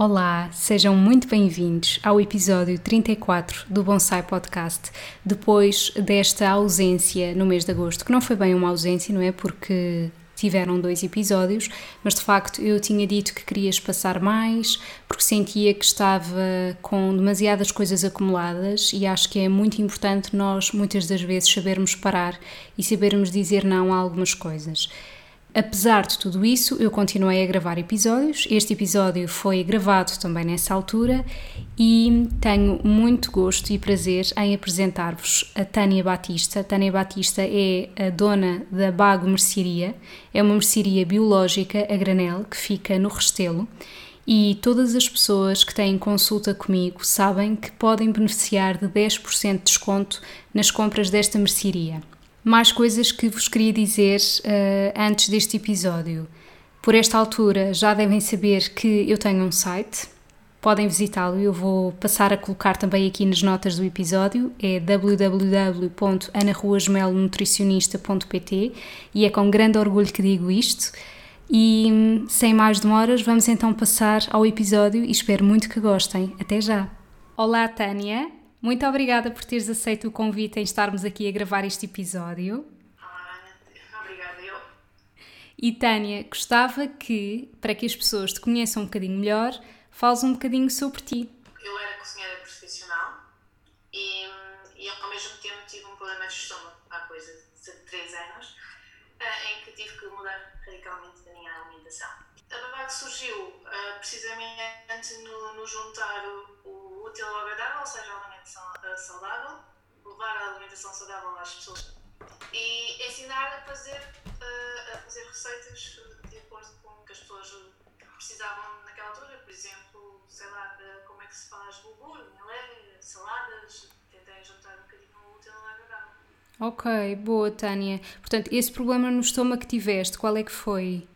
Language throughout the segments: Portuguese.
Olá, sejam muito bem-vindos ao episódio 34 do Bonsai Podcast, depois desta ausência no mês de agosto, que não foi bem uma ausência, não é? Porque tiveram dois episódios, mas de facto eu tinha dito que queria espaçar mais, porque sentia que estava com demasiadas coisas acumuladas e acho que é muito importante nós muitas das vezes sabermos parar e sabermos dizer não a algumas coisas. Apesar de tudo isso, eu continuei a gravar episódios. Este episódio foi gravado também nessa altura e tenho muito gosto e prazer em apresentar-vos a Tânia Batista. Tânia Batista é a dona da Bago Mercearia, é uma mercearia biológica a granel que fica no Restelo. E todas as pessoas que têm consulta comigo sabem que podem beneficiar de 10% de desconto nas compras desta mercearia mais coisas que vos queria dizer uh, antes deste episódio. Por esta altura já devem saber que eu tenho um site, podem visitá-lo. Eu vou passar a colocar também aqui nas notas do episódio. É www.anaruasmelonutricionista.pt e é com grande orgulho que digo isto. E sem mais demoras, vamos então passar ao episódio e espero muito que gostem. Até já! Olá, Tânia! Muito obrigada por teres aceito o convite em estarmos aqui a gravar este episódio. Olá, obrigada eu. E Tânia, gostava que, para que as pessoas te conheçam um bocadinho melhor, fales um bocadinho sobre ti. Eu era cozinheira profissional e, e ao mesmo tempo tive um problema de estômago há coisa de 3 anos, eh, em que tive que mudar radicalmente a minha alimentação. A babado surgiu uh, precisamente no, no juntar o, o útil ao agradável, ou seja, a alimentação uh, saudável, levar a alimentação saudável às pessoas e ensinar a fazer, uh, a fazer receitas de acordo com o que as pessoas precisavam naquela altura. Por exemplo, sei lá, como é que se faz bulgur, milé, saladas, tentei juntar um bocadinho o útil ao agradável. Ok, boa Tânia. Portanto, esse problema no estômago que tiveste, qual é que foi?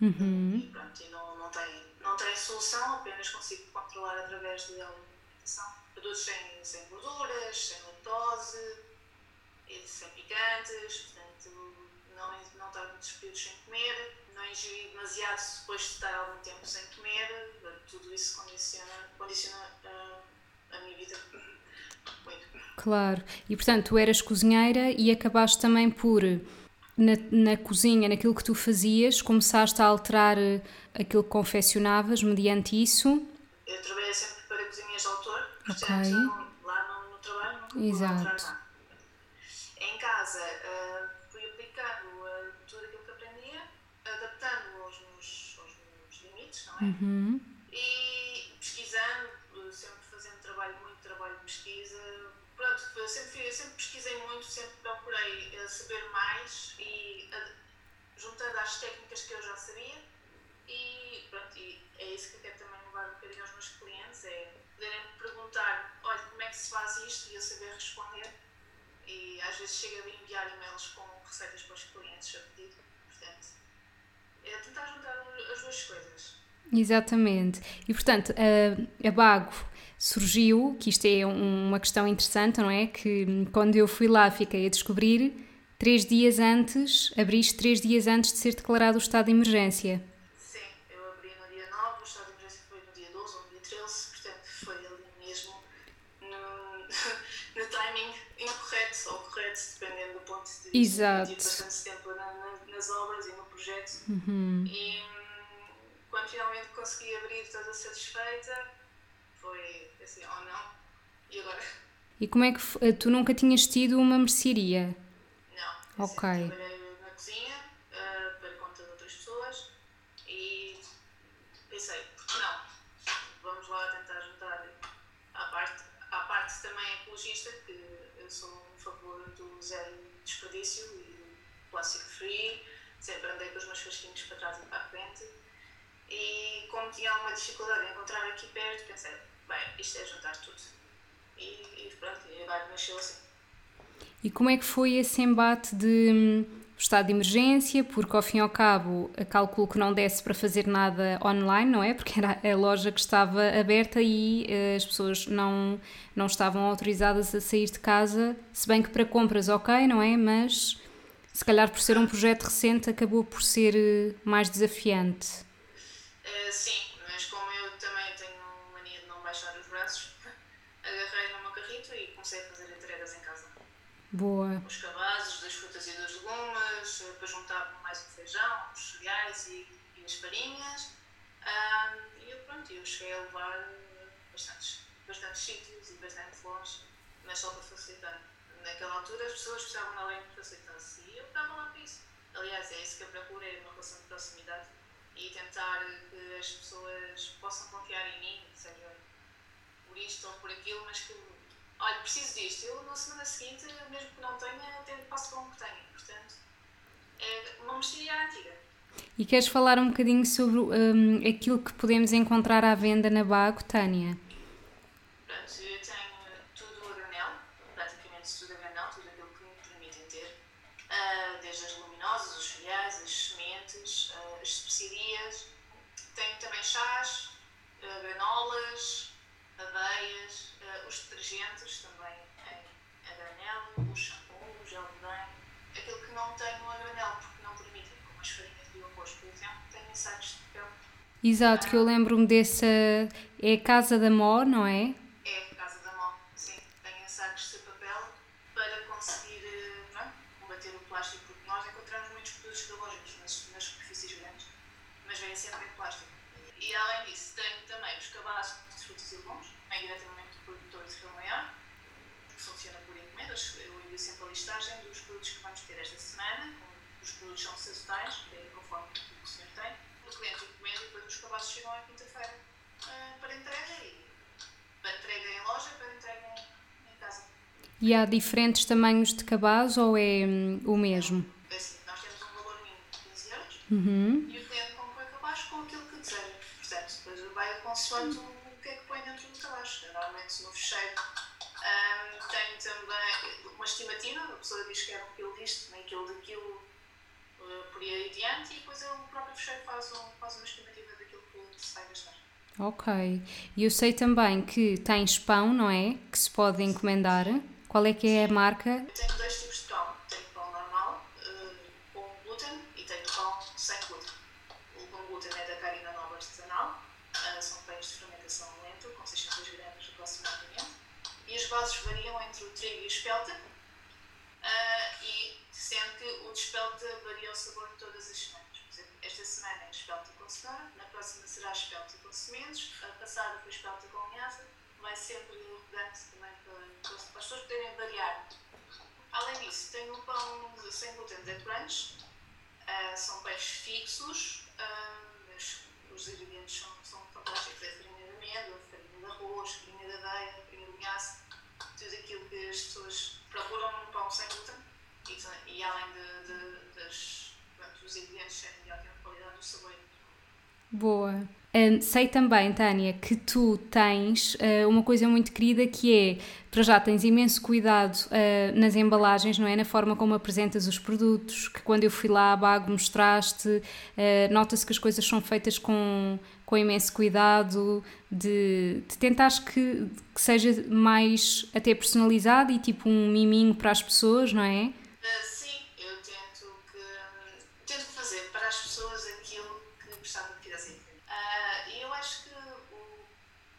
Uhum. E pronto, e não, não, tem, não tem solução, apenas consigo controlar através de alimentação. Produtos sem, sem gorduras, sem lactose, sem picantes, portanto, não, não estar muitos períodos sem comer, não ingerir demasiado depois de estar algum tempo sem comer, tudo isso condiciona, condiciona a, a minha vida. Claro, e portanto, tu eras cozinheira e acabaste também por na, na, cozinha, naquilo que tu fazias, começaste a alterar eh, aquilo que confeccionavas mediante isso? Eu trabalhei sempre para cozinhas de autor, portanto, okay. lá no, no trabalho não Exato. Em casa, uh, fui aplicando uh, tudo aquilo que aprendia, adaptando aos meus, aos meus limites, não é? Uhum. Eu sempre, eu sempre pesquisei muito, sempre procurei uh, saber mais e uh, juntando às técnicas que eu já sabia e pronto, e é isso que eu quero também levar um bocadinho aos meus clientes, é poderem me perguntar, olha, como é que se faz isto e eu saber responder e às vezes chega a enviar e-mails com receitas para os clientes a pedido, portanto, é tentar juntar as duas coisas. Exatamente. E portanto, a, a Bago surgiu, que isto é uma questão interessante, não é? Que quando eu fui lá fiquei a descobrir, três dias antes, abriste três dias antes de ser declarado o estado de emergência. Sim, eu abri no dia 9, o estado de emergência foi no dia 12 ou no dia 13, portanto foi ali mesmo no, no timing incorreto ou correto, dependendo do ponto de vista. Exato. Tive bastante tempo na, na, nas obras e no projeto. Uhum. E hum, quando finalmente consegui abrir toda satisfeita, foi assim, oh não, e agora? E como é que eh, tu nunca tinhas tido uma mercearia? Não. Ok. trabalhei na cozinha uh, para conta de outras pessoas e pensei, por que não? Vamos lá tentar juntar à parte, à parte também ecologista, que eu sou um favor do zero desperdício e do plástico free, sempre andei com os meus frasquinhos para trás e para a frente. E como tinha alguma dificuldade em encontrar aqui perto, pensei, bem, isto é juntar tudo. E, e pronto, e agora nasceu assim. E como é que foi esse embate de hum, estado de emergência, porque ao fim e ao cabo calculo que não desse para fazer nada online, não é? Porque era a loja que estava aberta e uh, as pessoas não, não estavam autorizadas a sair de casa, se bem que para compras ok, não é? Mas se calhar por ser um projeto recente acabou por ser uh, mais desafiante. Uh, sim, mas como eu também tenho mania de não baixar os braços, agarrei no meu carrito e comecei a fazer entregas em casa. Boa. Os cabazes das frutas e dos legumes, depois juntava mais o feijão, os cereais e, e as farinhas. Um, e eu, pronto, eu cheguei a levar bastantes, bastantes sítios e bastante longe, mas só para facilitar. Naquela altura as pessoas precisavam de alguém que facilitasse e eu estava lá para isso. Aliás, é isso que eu procuro, é uma relação de proximidade e tentar que as pessoas possam confiar em mim, seja por isto ou por aquilo, mas que, olha, preciso disto. Eu na semana seguinte, mesmo que não tenha, tenho, passo com o que tenho. Portanto, é uma mexeria antiga. E queres falar um bocadinho sobre um, aquilo que podemos encontrar à venda na Bago, Tânia? Pronto, eu tenho tudo a granel, praticamente tudo a granel, tudo aquilo que me permitem ter, uh, desde as luminosas, os cereais, as sementes, uh, as especiarias. Tenho também chás, uh, granolas, aveias, os detergentes também em a granel, o shampoo, o gel de banho. Aquilo que não tenho a granel, porque não permitem, como as farinhas de arroz, por exemplo, tenho sacos de papel. Exato, que eu lembro-me dessa. É Casa da Mó, não é? É casa da mão, sim. Tem sacos de papel para conseguir eh, não é? combater o plástico, porque nós encontramos muitos produtos biológicos nas, nas superfícies grandes, mas vêm sempre em plástico. E além disso, tenho também os cabazes de frutos e legumes, vem diretamente do produtor de Rio Maior, que funciona por encomendas. Eu envio sempre a listagem dos produtos que vamos ter esta semana, os produtos são sazonais, daí conforme o que o senhor tem. O cliente encomenda e depois os cabazes chegam à quinta-feira eh, para entrega e para entrega em loja para entrega em, em casa. E há diferentes tamanhos de cabaz ou é hum, o mesmo? É Assim, nós temos um valor mínimo de 15 euros Uhum. e o cliente compra o cabaz com aquilo que deseja. Portanto, depois vai consoante o o que é que põe dentro do cabaz. Normalmente no fecheiro ahm, tenho também uma estimativa, a pessoa diz que quer um quilo disto, meio quilo daquilo, por aí adiante, e depois o próprio fecheiro faz, um, faz uma estimativa daquilo que se vai gastar. Ok. E eu sei também que tens pão, não é? Que se pode encomendar. Qual é que é a marca? Eu tenho dois tipos de pão. Tenho pão normal, eh, com glúten, e tenho pão sem glúten. O com glúten é da Carina Nova Artesanal. eh, são pães de fermentação lenta, com 600 gramas aproximadamente. E as bases variam entre o trigo e o espelta. Sendo que o de varia o sabor todas as semanas. Por exemplo, esta semana é espelta com cenoura, na próxima será espelta com sementes, a passada foi espelta com linhaça. Vai sempre rodante também para, as pessoas poderem variar. Além disso, tenho um pão de- sem glúten da Crunch. Ah, são pães fixos, ah, mas os ingredientes são, são fantásticos. É farinha de amêndoa, farinha de arroz, farinha de aveia, farinha de linhaça. Tudo aquilo que as pessoas procuram num pão sem glúten. E, além de, de, das, pronto, dos ingredientes serem de ótima qualidade, o sabor é. Boa. Hum, sei também, Tânia, que tu tens uh, uma coisa muito querida que é, para já tens imenso cuidado uh, nas embalagens, não é? Na forma como apresentas os produtos, que quando eu fui lá à Bago mostraste, uh, nota-se que as coisas são feitas com, com imenso cuidado, de, de tentares que, que seja mais até personalizado e tipo um miminho para as pessoas, não é? Ah, sim, eu tento que hum, tento fazer para as pessoas aquilo que gostava que fizessem. Ah, e eu acho que o,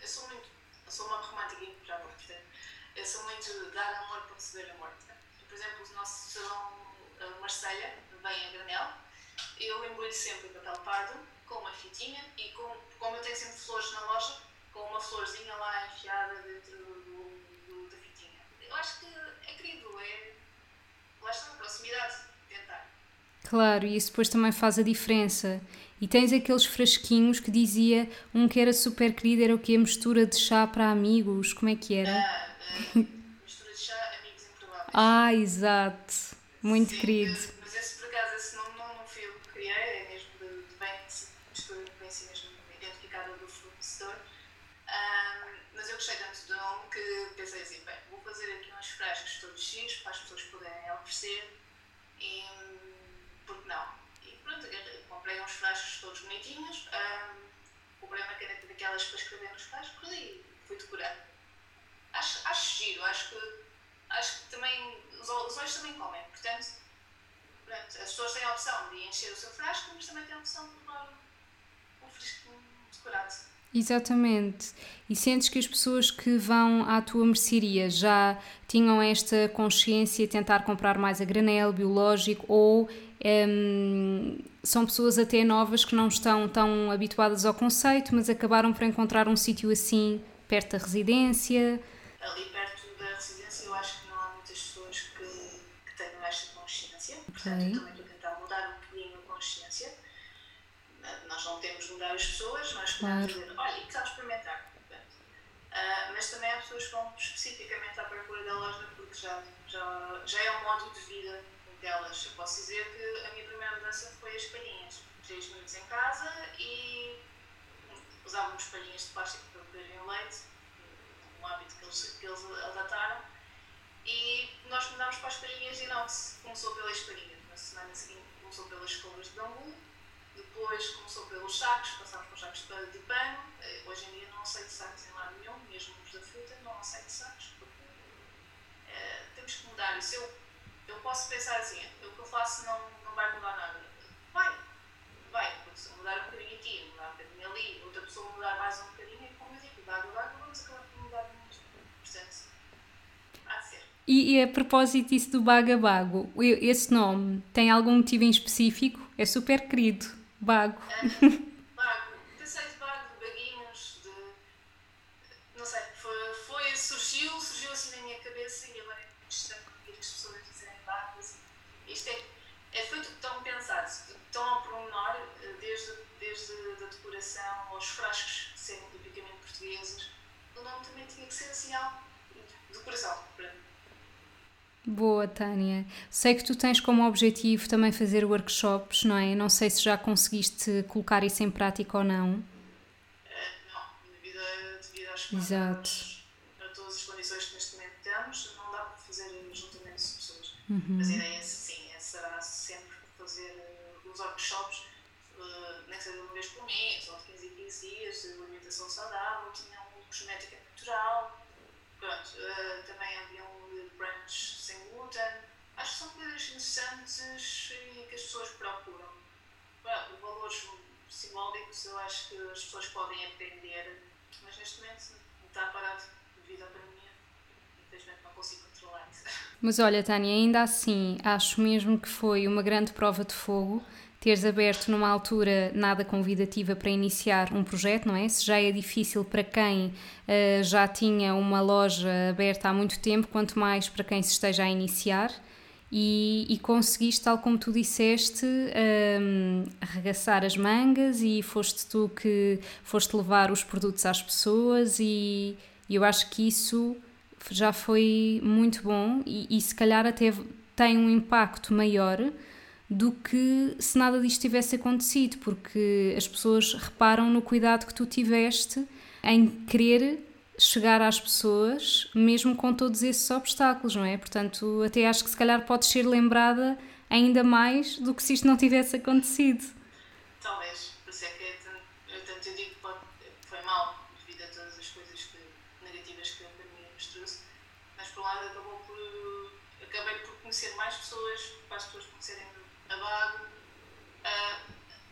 eu sou muito, eu sou uma romântica incomparável, portanto, eu sou muito de dar amor para receber amor. portanto. Por exemplo, o nosso salão Marselha vem a granel, eu embrulho sempre em papel pardo com uma fitinha e com, como eu tenho sempre flores na loja, com uma florzinha lá enfiada dentro do, do- da fitinha. Eu acho que é querido, é lá está, proximidade, tentar. Claro, e isso depois também faz a diferença. E tens aqueles frasquinhos que dizia um que era super querido, era o que? A mistura de chá para amigos, como é que era? Ah, ah, mistura de chá, amigos improváveis. Ah, exato. Muito Sim, querido. eh, Mas esse, por acaso, esse nome não, não fui eu que criei, é mesmo de, de bem, mistura bem assim mesmo identificada do fornecedor. Ahm, mas eu tanto do nome que pensei assim, bem, vou fazer aqui uns frascos todos X para as pessoas poderem oferecer e hum, por que não? E pronto, comprei uns frascos todos bonitinhos, ahm, comprei uma caneta daquelas para escrever nos frascos e fui decorando. Acho, acho giro, acho que, acho que também os, ol- os olhos também comem, portanto, pronto, as pessoas têm a opção de encher o seu frasco, mas também têm a opção de levar um fresquinho decorado. Exatamente. E sentes que as pessoas que vão à tua mercearia já tinham esta consciência de tentar comprar mais a granel, biológico, ou hum, são pessoas até novas que não estão tão habituadas ao conceito, mas acabaram por encontrar um sítio assim perto da residência? Ali perto da residência, eu acho que não há muitas pessoas que, que tenham esta consciência, portanto, Ok. eu também estou a tentar mudar um bocadinho a consciência. Eh, Nós não temos de mudar as pessoas, nós podemos Claro. dizer, olha, e que experimentar. Portanto, ah, mas também há pessoas que vão especificamente à procura da loja porque já, já, já é um modo de vida delas. Eu posso dizer que a minha primeira mudança foi as palhinhas. Três minutos em casa e usávamos palhinhas de plástico para beberem leite, um hábito que eles, que eles adaptaram. E nós mudámos para as palhinhas de inox. Começou pela espalhinha, na semana seguinte começou pelas escovas de bambu, depois começou pelos sacos, passámos para os sacos de, de pano. Eh, Hoje em dia não aceito sacos em lado nenhum, mesmo os da fruta, não aceito sacos, porque eh, temos que mudar isso. Eu, eu posso pensar assim, o que eu faço não, não vai mudar nada. Vai, vai, porque se mudar um bocadinho aqui, mudar um bocadinho ali, outra pessoa mudar mais um bocadinho, é como eu digo, dá água, água, vamos acabar por mudar muito. Portanto, há de ser. E, e a propósito disso do Bagabago, esse nome tem algum motivo em específico? É super querido, Bago. Bago, pensei de bago, de baguinhos, de. Não sei, foi, foi, surgiu, surgiu assim na minha cabeça e agora é muito estranho ouvir as pessoas dizerem bago. Assim. Isto é, é feito tão pensado, tão ao pormenor, eh, desde, desde a decoração aos frascos serem tipicamente portugueses. O nome também tinha que ser assim algo de decoração. Boa, Tânia. Sei que tu tens como objetivo também fazer workshops, não é? Não sei se já conseguiste colocar isso em prática ou não. Não, devido, a, devido às Exato. a todas as condições que neste momento temos, não dá para fazer juntamentos de pessoas. Uhum. Mas a ideia é sim, é- será sempre fazer eh, os workshops, eh, nem que seja uma vez por mês, ou de 15 em 15 dias, alimentação saudável, tinha um cosmética natural, pronto, eh, também havia um de brunch Acho que são coisas interessantes e que as pessoas procuram. Pronto, valores simbólicos eu acho que as pessoas podem aprender, mas neste momento está parado devido à pandemia. Infelizmente não consigo controlar isso. Mas olha, Tânia, ainda assim, acho mesmo que foi uma grande prova de fogo teres aberto numa altura nada convidativa para iniciar um projeto, não é? Se já é difícil para quem eh, já tinha uma loja aberta há muito tempo, quanto mais para quem se esteja a iniciar. E, e conseguiste, tal como tu disseste, hum, arregaçar as mangas e foste tu que foste levar os produtos às pessoas e e eu acho que isso já foi muito bom e, e se calhar até tem um impacto maior do que se nada disto tivesse acontecido, porque as pessoas reparam no cuidado que tu tiveste em querer chegar às pessoas, mesmo com todos esses obstáculos, não é? Portanto, até acho que se calhar podes ser lembrada ainda mais do que se isto não tivesse acontecido. Talvez, por isso é que é eu, tanto eu digo que foi mal devido a todas as coisas que, negativas que a pandemia nos trouxe, mas por um lado acabou por, acabei por conhecer mais pessoas, para as pessoas conhecerem a Bago. Ah,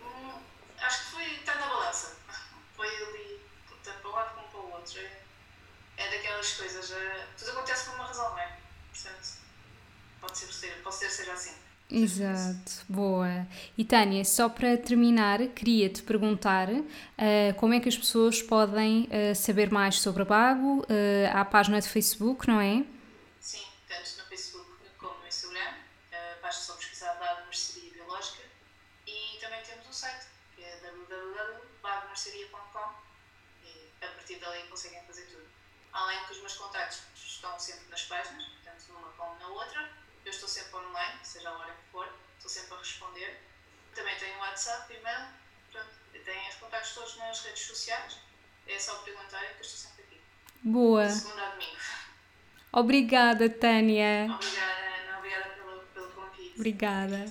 hum, acho que foi, está na balança, foi ali, tanto para um lado como para o outro. É, é daquelas coisas, é, tudo acontece por uma razão, não é? Portanto, pode ser, ser- pode ser seja assim. Exato, boa. E Tânia, só para terminar, queria-te perguntar ah, como é que as pessoas podem ah, saber mais sobre a Bago, ah, há a página de Facebook, não é? marceria.com e a partir dali conseguem fazer tudo. Além que os meus contactos estão sempre nas páginas, tanto numa como na outra. Eu estou sempre online, seja a hora que for, estou sempre a responder. Também tenho WhatsApp, e-mail, pronto, tenho os contactos todos nas redes sociais. É só perguntar que eu estou sempre aqui. Boa. Segunda a domingo. Obrigada, Tânia. Obrigada, Ana. Obrigada pelo, pelo convite. Obrigada.